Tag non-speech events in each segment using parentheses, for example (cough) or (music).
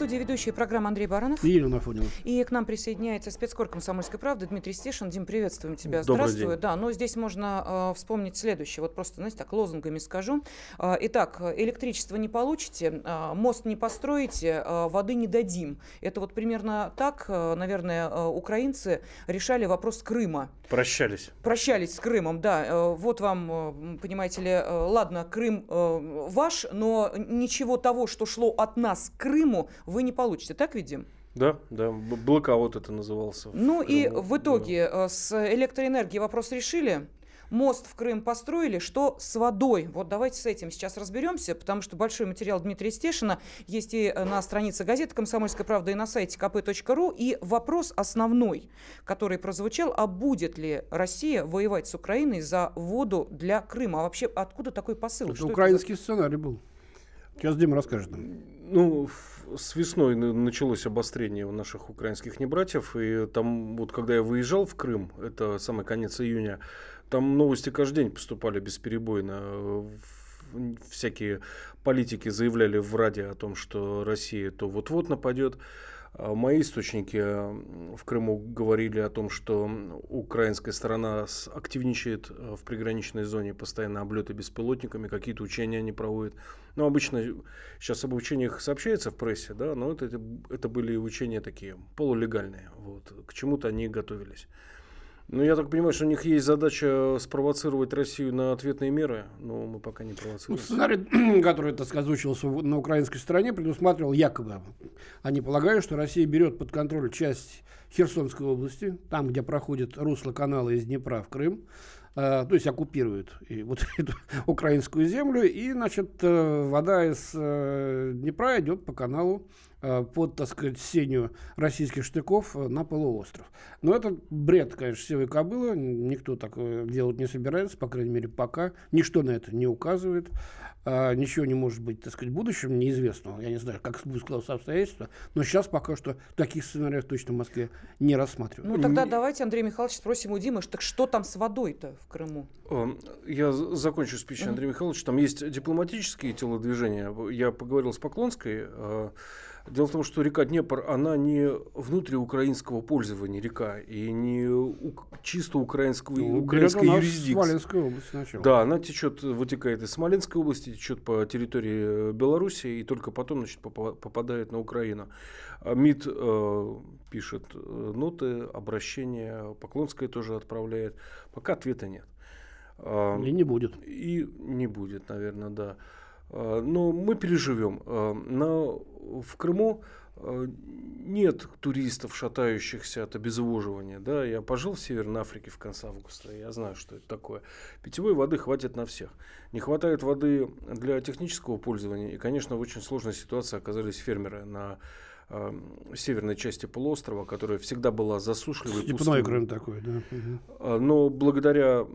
студии ведущая программа Андрей Баранов. И Елена Афонина. И к нам присоединяется спецкор «Комсомольской правды» Дмитрий Стешин. Дим, приветствуем тебя. Добрый Здравствуй. День. Да, но здесь можно э, вспомнить следующее. Вот просто, знаете, так лозунгами скажу. Э, итак, электричество не получите, э, мост не построите, э, воды не дадим. Это вот примерно так, э, наверное, э, украинцы решали вопрос Крыма. Прощались. Прощались с Крымом, да. Э, вот вам, э, понимаете ли, э, ладно, Крым э, ваш, но ничего того, что шло от нас к Крыму, вы не получите. Так видим? Да, да, б- блокаут это назывался. в Ну и Крыму, в да. итоге э, с электроэнергией вопрос решили. Мост в Крым построили, что с водой? Вот давайте с этим сейчас разберемся, потому что большой материал Дмитрия Стешина есть и э, на странице газеты «Комсомольская правда» и на сайте kp.ru. И вопрос основной, который прозвучал, а будет ли Россия воевать с Украиной за воду для Крыма? А вообще откуда такой посыл? Это Что это украинский сценарий был. Сейчас Дима расскажет нам. Ну, в- с весной на- началось обострение у наших украинских небратьев, и там, вот когда я выезжал в Крым, это самый конец июня, там новости каждый день поступали бесперебойно. Э, Всякие политики заявляли в Раде о том, что Россия то вот-вот нападет. А Мои источники в Крыму говорили о том, что украинская сторона активничает э, в приграничной зоне, постоянно облеты беспилотниками, какие-то учения они проводят. Ну, обычно сейчас об учениях сообщается в прессе, да, но это, это были учения такие полулегальные. Вот. К чему-то они готовились. Ну, я так понимаю, что у них есть задача спровоцировать Россию на ответные меры, но мы пока не Ну, провоцируем. сценарий, (clears throat) который, так сказать, озвучивался в- на украинской стороне, предусматривал якобы, они полагают, что Россия берет под контроль часть Херсонской области, там, где проходит русло канала из Днепра в Крым, э, то есть оккупирует и (laughs) вот эту украинскую землю, и, значит, э, вода из э, Днепра идет по каналу э, под, так сказать, сенью российских штыков э, на полуостров. Но это бред, конечно, сивой кобылы, никто такое делать не собирается, по крайней мере, пока. Ничто на это не указывает, а, ничего не может быть, так сказать, в будущем неизвестного. Я не знаю, как будут складываться обстоятельства, но сейчас пока что таких сценариев точно в Москве не рассматривают. Ну тогда давайте, Андрей Михайлович, спросим у Димы, так что там с водой-то в Крыму? Э, Я закончу спич Андрея Михайловича. Там есть дипломатические телодвижения. Я поговорил с Поклонской. Дело в том, что река Днепр, она не внутриукраинского пользования река, и не у- чисто украинского, Ну, украинской юрисдикции. Смоленская область сначала. Да, она течет, вытекает из Смоленской области, течет по территории э, Белоруссии и только потом значит, попа- попадает на Украину. А МИД э, пишет э, ноты, обращения, Поклонская тоже отправляет. Пока ответа нет. А, И не будет. и не будет, наверное, да. А, Но мы переживем. А, На, в Крыму а, нет туристов, шатающихся от обезвоживания. Да? Я пожил в Северной Африке в конце августа, я знаю, что это такое. Питьевой воды хватит на всех. Не хватает воды для технического пользования. И, конечно, в очень сложной ситуации оказались фермеры на северной части полуострова, которая всегда была засушливой. Степной. Крым такой, да. А, Но благодаря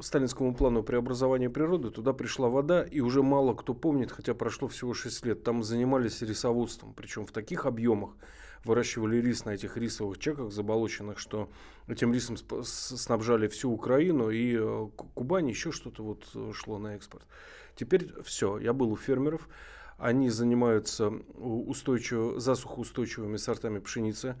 сталинскому плану преобразования природы туда пришла вода, и уже мало кто помнит, хотя прошло всего 6 лет, там занимались рисоводством, причем в таких объемах выращивали рис на этих рисовых чеках заболоченных, что этим рисом снабжали всю Украину, и э, Ку- Кубань еще что-то вот э, шло на экспорт. Теперь все, я был у фермеров, они занимаются у- устойчиво, засухоустойчивыми сортами пшеницы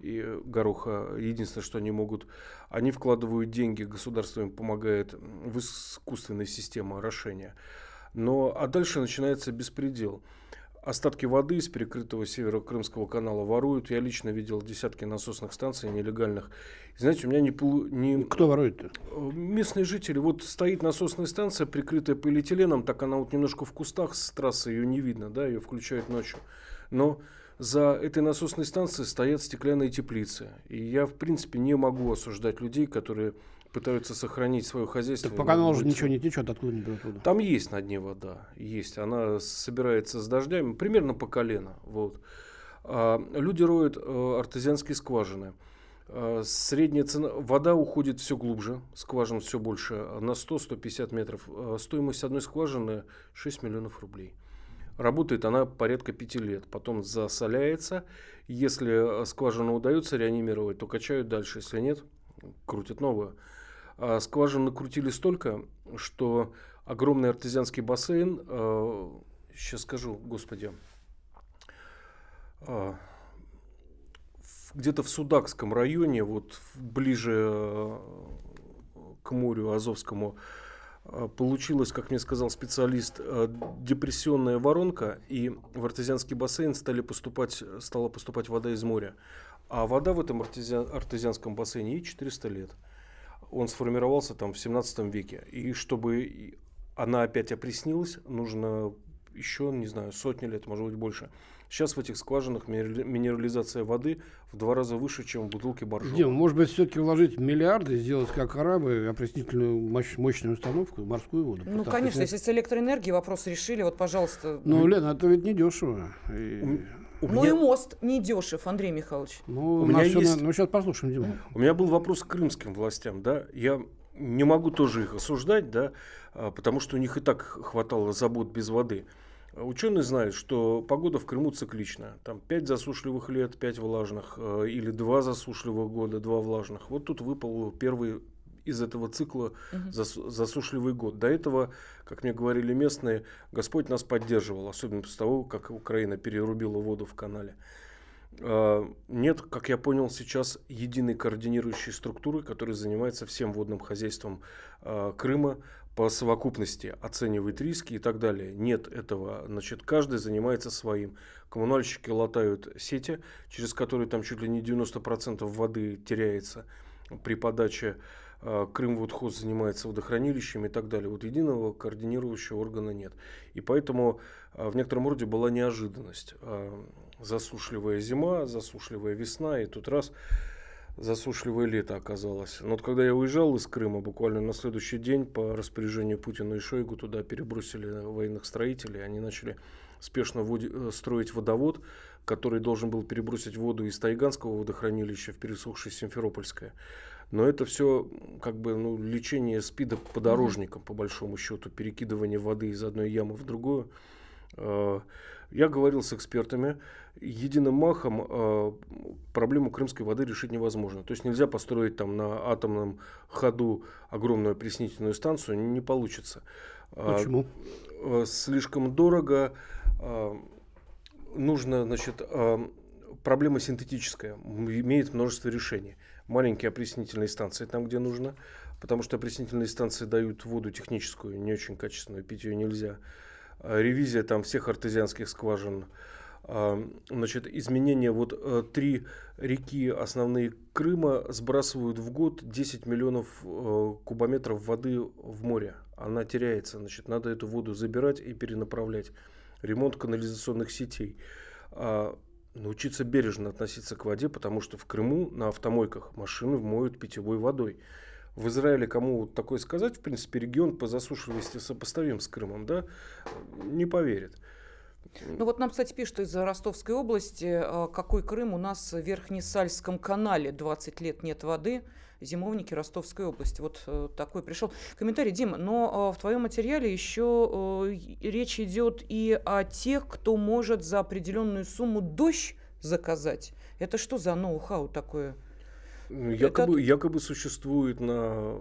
и гороха. Единственное, что они могут, они вкладывают деньги, государство им помогает в искусственные системы орошения. Но, а дальше начинается беспредел. Остатки воды из перекрытого северо-крымского канала воруют. Я лично видел десятки насосных станций нелегальных. Знаете, у меня не, полу- не, Кто ворует-то? Э, Местные жители, вот стоит насосная станция, прикрытая полиэтиленом, так она вот немножко в кустах с трассы, ее не видно, да, ее включают ночью. Но за этой насосной станцией стоят стеклянные теплицы. И я, в принципе, не могу осуждать людей, которые пытаются сохранить свое хозяйство. Так по каналу же Быть- ничего не течет, откуда не берут воду? Там есть на дне вода, есть. Она собирается с дождями, примерно по колено. Вот. А, люди роют э, артезианские скважины. А, Средняя цена, вода уходит все глубже, скважин все больше, на 100-150 метров. А, Стоимость одной скважины 6 миллионов рублей. Работает она порядка пяти лет. Потом засоляется. Если скважину удается реанимировать, то качают дальше. Если нет, крутят новую. А скважин накрутили столько, что огромный артезианский бассейн, сейчас скажу, господи, э, где-то в Судакском районе, вот ближе э, к морю Азовскому, получилась, как мне сказал специалист, депрессионная воронка, и в артезианский бассейн стали поступать, стала поступать вода из моря. А вода в этом артезиан, артезианском бассейне ей 400 лет. Он сформировался там в 17 веке. И чтобы она опять опреснилась, нужно еще, не знаю, сотни лет, может быть, больше. Сейчас в этих скважинах минерализация воды в два раза выше, чем в бутылке боржома. Дим, может быть, все-таки вложить миллиарды, сделать как арабы, опреснительную мощ, мощную установку, морскую воду. Ну, конечно, если с электроэнергией вопрос решили, вот, пожалуйста. Ну, Лена, это ведь не дешево. И... У ну меня... и мост не дешев, Андрей Михайлович. Ну, у меня есть... на... ну сейчас послушаем, Дима. У меня был вопрос к крымским властям, да. Я не могу тоже их осуждать, да, а, потому что у них и так хватало забот без воды. Ученые знают, что погода в Крыму цикличная. Там 5 засушливых лет, 5 влажных, э, или 2 засушливых года, 2 влажных. Вот тут выпал первый из этого цикла угу. засушливый год. До этого, как мне говорили местные, Господь нас поддерживал, особенно после того, как Украина перерубила воду в канале. А, нет, как я понял, сейчас единой координирующей структуры, которая занимается всем водным хозяйством а, Крыма, по совокупности оценивает риски и так далее. Нет этого. Значит, каждый занимается своим. Коммунальщики латают сети, через которые там чуть ли не 90% воды теряется при подаче. А, Крым Водхоз занимается водохранилищем и так далее. Вот единого координирующего органа нет. И поэтому в некотором роде была неожиданность засушливая зима, засушливая весна, и тут раз засушливое лето оказалось. Но вот когда я уезжал из Крыма, буквально на следующий день по распоряжению Путина и Шойгу туда перебросили военных строителей, они начали спешно э, строить водовод, который должен был перебросить воду из Тайганского водохранилища в пересохшее Симферопольское. Но это все как бы ну, лечение СПИДа подорожником, по большому счету, перекидывание воды из одной ямы в другую. Э, я говорил с экспертами, единым махом э, проблему крымской воды решить невозможно. То есть нельзя построить там на атомном ходу огромную опреснительную станцию, не получится. Почему? Слишком дорого. Э, нужно, значит, э, проблема синтетическая, имеет множество решений. Маленькие опреснительные станции там, где нужно, потому что опреснительные станции дают воду техническую, не очень качественную, пить ее нельзя. Э, ревизия там всех артезианских скважин, значит, изменения, вот три реки основные Крыма сбрасывают в год 10 миллионов кубометров воды в море. Она теряется, значит, надо эту воду забирать и перенаправлять. Ремонт канализационных сетей. А, научиться бережно относиться к воде, потому что в Крыму на автомойках машины моют питьевой водой в Израиле кому такое сказать, в принципе, регион по засушливости сопоставим с Крымом, да, не поверит. Ну вот нам, кстати, пишут из Ростовской области, а, какой Крым у нас в Верхнесальском канале 20 лет нет воды, зимовники Ростовской области. Вот э, такой пришел комментарий. Дим, но э, в твоем материале еще э, речь идет и о тех, кто может за определенную сумму дождь заказать. Это что за ноу-хау такое? Ну, якобы, Это... якобы существует на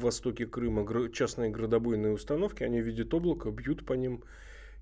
востоке Крыма частные градобойные установки, они видят облако, бьют по ним,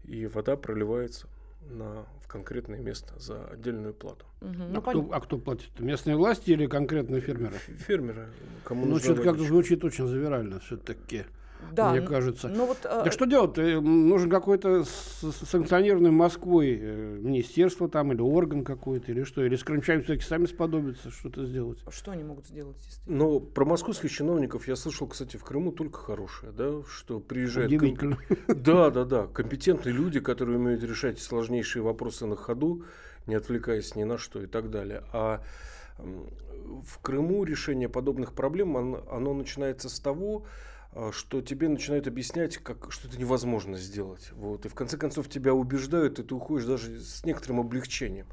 и вода проливается на, в конкретное место за отдельную плату. Угу. А, ну, кто, а кто платит? Местные власти или конкретные фермеры? Фермеры. Кому ну, что-то как-то звучит очень завирально все-таки да, мне кажется. Ну, вот, а... Так что делать? Э, нужен какой-то санкционированный Москвой э, министерство там или орган какой-то, или что? Или с крымчанами все-таки сами сподобятся что-то сделать? Что они могут сделать? Ну, про московских чиновников я слышал, кстати, в Крыму только хорошее, да, что приезжают... Удивительно. (laughs) Да, да, да. Компетентные люди, которые умеют решать сложнейшие вопросы на ходу, не отвлекаясь ни на что и так далее. А в Крыму решение подобных проблем, оно, оно начинается с того, что тебе начинают объяснять, как, что это невозможно сделать. Вот. И в конце концов тебя убеждают, и ты уходишь даже с некоторым облегчением.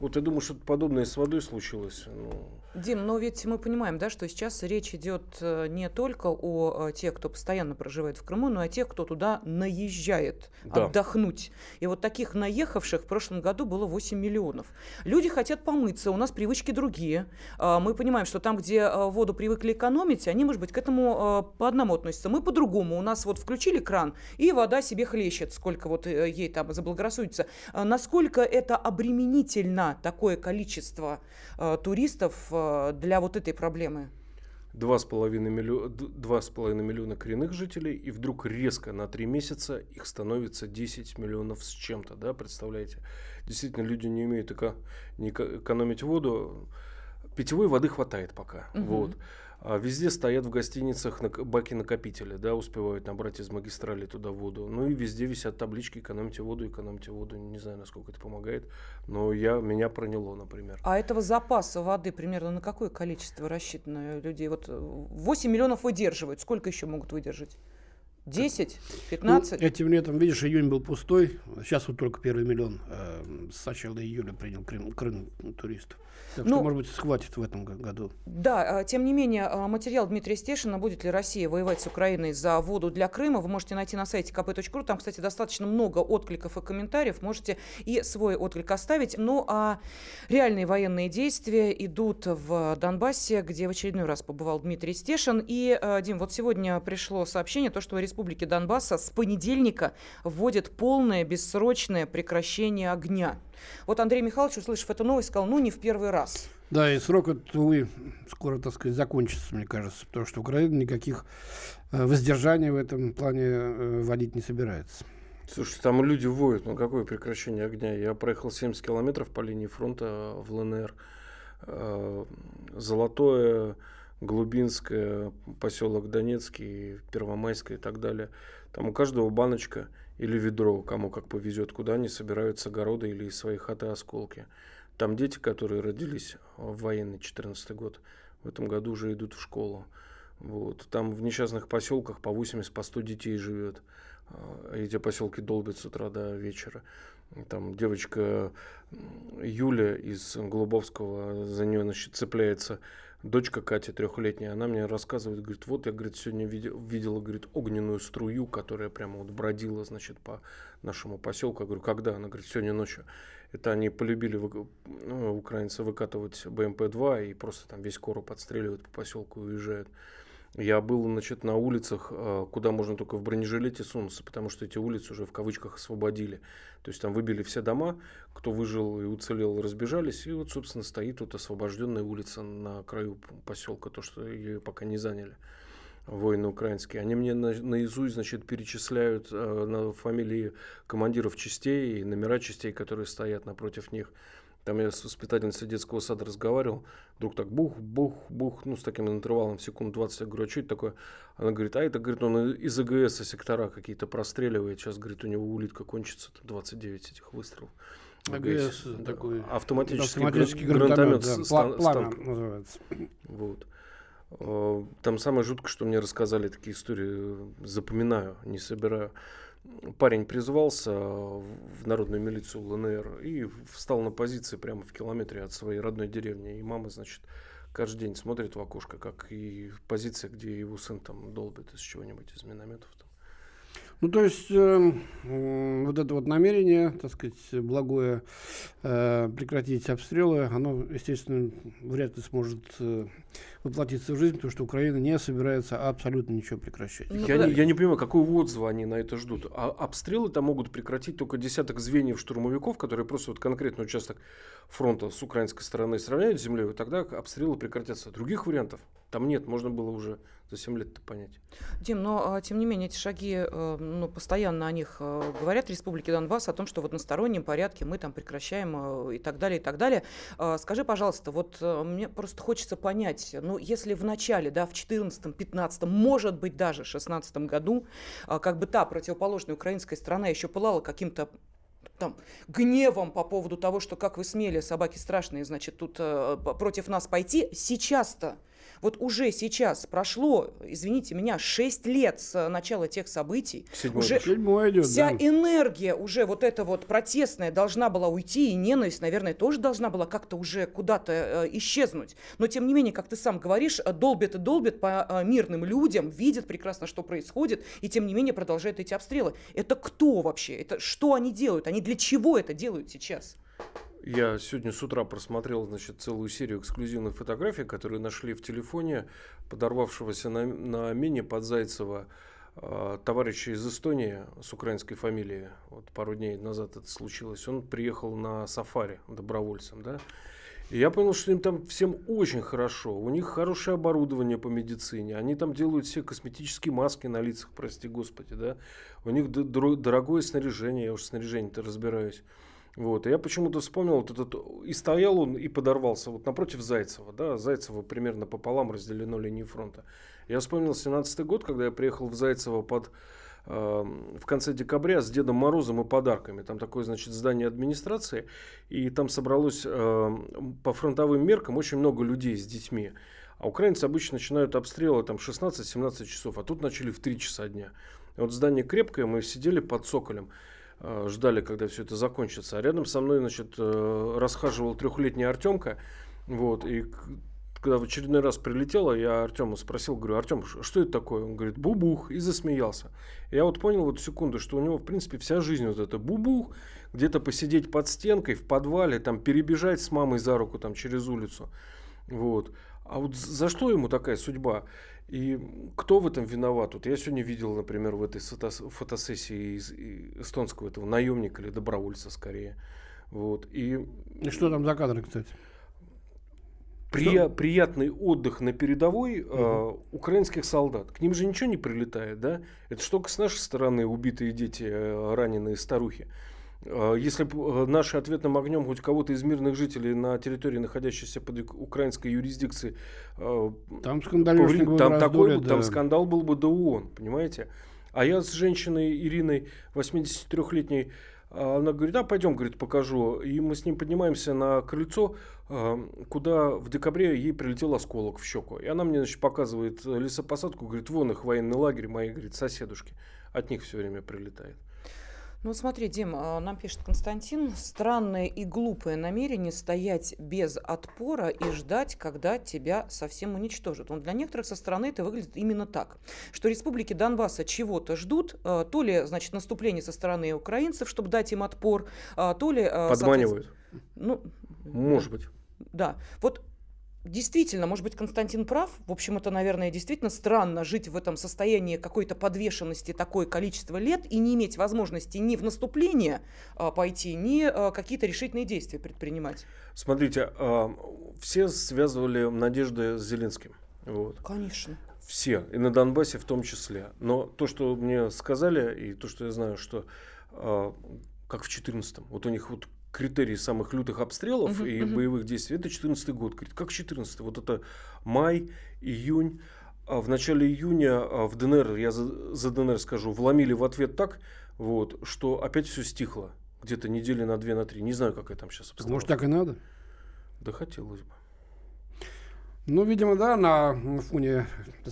Вот я думаю, что-то подобное с водой случилось. Ну, Дим, но ведь мы понимаем, да, что сейчас речь идет э, не только о э, тех, кто постоянно проживает в Крыму, но и о тех, кто туда наезжает Да. отдохнуть. И вот таких наехавших в прошлом году было 8 миллионов. Люди хотят помыться, у нас привычки другие. А, Мы понимаем, что там, где э, воду привыкли экономить, они, может быть, к этому э, по одному относятся. Мы по-другому. У нас вот включили кран, и вода себе хлещет, сколько вот э, ей там заблагорассудится. Насколько это обременительно, такое количество э, туристов э, для вот этой проблемы? Два с половиной миллиона, миллиона коренных жителей, и вдруг резко на три месяца их становится 10 миллионов с чем-то, да, представляете? Действительно, люди не умеют эко- не эко- экономить воду. Питьевой воды хватает пока, Мгм. вот. А везде стоят в гостиницах нак- баки-накопители, да, успевают набрать из магистрали туда воду. Ну и везде висят таблички «экономьте воду, экономьте воду». Не знаю, насколько это помогает, но я, меня проняло, например. А этого запаса воды примерно на какое количество рассчитано людей? Вот э, 8 миллионов выдерживают. Сколько еще могут выдержать? 10? 15? Ну, этим летом, видишь, июнь был пустой. Сейчас вот только первый миллион э, с начала июля принял Крым, Крым туристов. Так Ну, что, может быть, схватит в этом году. Да, а, тем не менее, а, материал Дмитрия Стешина «Будет ли Россия воевать с Украиной за воду для Крыма» вы можете найти на сайте kp.ru. Там, кстати, достаточно много откликов и комментариев. Можете и свой отклик оставить. Ну, а реальные военные действия идут в Донбассе, где в очередной раз побывал Дмитрий Стешин. И, а, Дим, вот сегодня пришло сообщение, то, что в Республике Донбасса с понедельника вводят полное бессрочное прекращение огня. Вот Андрей Михайлович, услышав эту новость, сказал, ну, не в первый раз. Да, и срок этот, увы, скоро, так сказать, закончится, мне кажется, потому что Украина никаких э, воздержаний в этом плане э, вводить не собирается. Слушай, там люди воют, ну какое прекращение огня? Я проехал 70 километров по линии фронта в ЛНР. Э, Золотое, Глубинское, поселок Донецкий, Первомайское и так далее. Там у каждого баночка или ведро, кому как повезет, куда они собирают с огорода или из своей хаты осколки. Там дети, которые родились в военный 14 год, в этом году уже идут в школу. Вот. Там в несчастных поселках по 80, по 100 детей живет. А, Эти поселки долбят с утра до вечера. Там девочка Юля из Голубовского, за нее значит, цепляется дочка Катя трехлетняя. Она мне рассказывает, говорит, вот я, говорит, сегодня видел, видела, говорит, огненную струю, которая прямо вот бродила, значит, по нашему поселку. Я говорю, когда? Она говорит, сегодня ночью. Это они полюбили вы- ну, украинцы выкатывать БМП-2 и просто там весь короб отстреливают по поселку и уезжают. Я был, значит, на улицах, э, куда можно только в бронежилете сунуться, потому что эти улицы уже в кавычках освободили. То есть там выбили все дома, кто выжил и уцелел, разбежались. И вот, собственно, стоит вот освобожденная улица на краю поселка, то, что ее пока не заняли воины украинские. Они мне на- наизусть, значит, перечисляют э, на фамилии командиров частей и номера частей, которые стоят напротив них. Там я с воспитательницей детского сада разговаривал, вдруг так бух, бух, бух, ну, с таким интервалом секунд 20. Я говорю, а что это такое? Она говорит, а это, говорит, он из АГС сектора какие-то простреливает. Сейчас, говорит, у него улитка кончится, там 29 этих выстрелов. АГС такой автоматический, автоматический гран- гранатомет, гранатомет да, с- пла- с пламя танком. называется. Вот. Э, Там самое жуткое, что мне рассказали такие истории, э, запоминаю, не собираю. Парень призвался в народную милицию ЛНР и встал на позиции прямо в километре от своей родной деревни. И мама, значит, каждый день смотрит в окошко, как и позиция, где его сын там долбит из чего-нибудь, из минометов. Там. Ну, то есть, э, вот это вот намерение, так сказать, благое э, прекратить обстрелы, оно, естественно, вряд ли сможет э, воплотиться в жизнь, потому что Украина не собирается абсолютно ничего прекращать. Ну, я, да. не, я не понимаю, какого отзыва они на это ждут. А обстрелы там могут прекратить только десяток звеньев штурмовиков, которые просто вот конкретный участок фронта с украинской стороны сравняют с землей, и тогда обстрелы прекратятся. Других вариантов там нет, можно было уже за 7 лет это понять. Дим, но а, тем не менее эти шаги, э, ну, постоянно о них э, говорят в Республике Донбасс, о том, что в одностороннем порядке мы там прекращаем э, и так далее, и так далее. А, Скажи, пожалуйста, вот мне просто хочется понять, ну, если в начале, да, в 14 15 может быть, даже 16 году, а, как бы та противоположная украинская сторона еще пылала каким-то там, гневом по поводу того, что как вы смели, собаки страшные, значит, тут э, против нас пойти. Сейчас-то Вот уже сейчас прошло, извините меня, 6 лет с начала тех событий. Седьмой уже Седьмой идет, вся да. энергия уже вот эта вот протестная должна была уйти, и ненависть, наверное, тоже должна была как-то уже куда-то э, исчезнуть. Но тем не менее, как ты сам говоришь, э, долбят и долбят по э, мирным людям, видят прекрасно, что происходит, и тем не менее продолжают эти обстрелы. Это кто вообще? Это что они делают? Они для чего это делают сейчас? Я сегодня с утра просмотрел, значит, целую серию эксклюзивных фотографий, которые нашли в телефоне подорвавшегося на, на мине под Зайцево э, товарища из Эстонии с украинской фамилией. Вот пару дней назад это случилось. Он приехал на сафари добровольцем, да. И я понял, что им там всем очень хорошо. У них хорошее оборудование по медицине. Они там делают все косметические маски на лицах, прости господи, да. У них дорогое снаряжение, я уж в снаряжении-то разбираюсь. Вот, и я почему-то вспомнил вот этот, и стоял он и подорвался вот напротив Зайцева, да, Зайцево примерно пополам разделено линией фронта. Я вспомнил 17 год, когда я приехал в Зайцево под, э, в конце декабря с Дедом Морозом и подарками. Там такое, значит, здание администрации, и там собралось э, по фронтовым меркам очень много людей с детьми. А украинцы обычно начинают обстрелы там 16-17 часов, а тут начали в 3 часа дня. И вот здание крепкое, мы сидели под цоколем э, ждали, когда все это закончится. А рядом со мной, значит, э, расхаживал трехлетний Артемка. Вот, и когда в очередной раз прилетело, я Артема спросил, говорю, Артем, что это такое? Он говорит, бубух, и засмеялся. Я вот понял вот секунду, что у него, в принципе, вся жизнь вот это бубух, где-то посидеть под стенкой в подвале, там перебежать с мамой за руку там через улицу. Вот. А вот за что ему такая судьба? И кто в этом виноват? Вот я сегодня видел, например, в этой фотосессии из эстонского этого наемника или добровольца скорее. Вот. И И что там за кадры, кстати? прия- приятный отдых на передовой э, украинских солдат. К ним же ничего не прилетает, да? Это что с нашей стороны убитые дети, э, раненые старухи. Э, Если бы наши ответным огнем хоть кого-то из мирных жителей на территории, находящейся под ук- украинской юрисдикцией, э, Там повред- там, в такой, бы- там да. скандал был бы до ООН, понимаете? А я с женщиной Ириной, 83-летней, а, она говорит, а пойдем, говорит, покажу. И мы с ним поднимаемся на крыльцо, а, куда в декабре ей прилетел осколок в щеку. И она мне, значит, показывает э, лесопосадку, говорит, вон их военный лагерь, мои, говорит, соседушки. От них все время прилетает. Ну смотри, Дим, а, нам пишет Константин, странное и глупое намерение стоять без отпора и ждать, когда тебя совсем уничтожат. Он для некоторых со стороны это выглядит именно так, что республики Донбасса чего-то ждут, а, то ли, значит, наступление со стороны украинцев, чтобы дать им отпор, а, то ли... Подманивают. Ну, Может быть. да, вот действительно, может быть, Константин прав. В общем, это, наверное, действительно странно жить в этом состоянии какой-то подвешенности такое количество лет и не иметь возможности ни в наступление а, пойти, ни а, какие-то решительные действия предпринимать. Смотрите, а, все связывали надежды с Зеленским. Вот. Конечно. Все, и на Донбассе в том числе. Но то, что мне сказали, и то, что я знаю, что как в 14-м, вот у них вот критерий самых лютых обстрелов Мгм, и мгм. боевых действий, это 14 год. Говорит, как 14 Вот это май, июнь. А в начале июня а, в ДНР, я за, за ДНР скажу, вломили в ответ так, вот, что опять все стихло. Где-то недели на две, на три. Не знаю, какая там сейчас обстановка. может, так и надо? Да хотелось бы. Ну, видимо, да, на фоне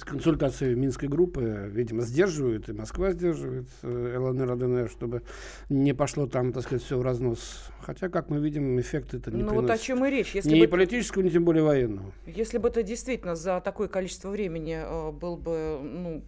консультации Минской группы, видимо, сдерживают, и Москва сдерживает э, ЛНР, ЛНР, чтобы не пошло там, так сказать, все в разнос. Хотя, как мы видим, эффект это не ну вот о чем и речь. Если ни бы, политического, ни тем более военного. если бы это действительно за такое количество времени а, был бы, ну,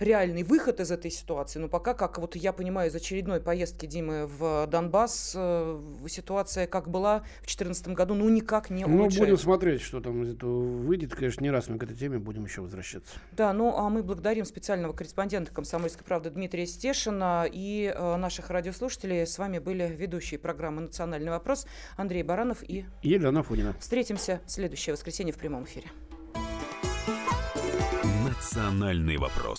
реальный выход из этой ситуации. Но пока, как вот я понимаю, из очередной поездки Димы в Донбасс, э, ситуация как была в 2014 году, ну никак не Ну, будем улучшается. смотреть, что там из этого выйдет. Конечно, не раз мы к этой теме будем еще возвращаться. Да, ну а мы благодарим специального корреспондента «Комсомольской правды» Дмитрия Стешина и э, наших радиослушателей. С вами были ведущие программы «Национальный вопрос» Андрей Баранов и И Елена Фонина. встретимся в следующее воскресенье в прямом эфире. «Национальный вопрос».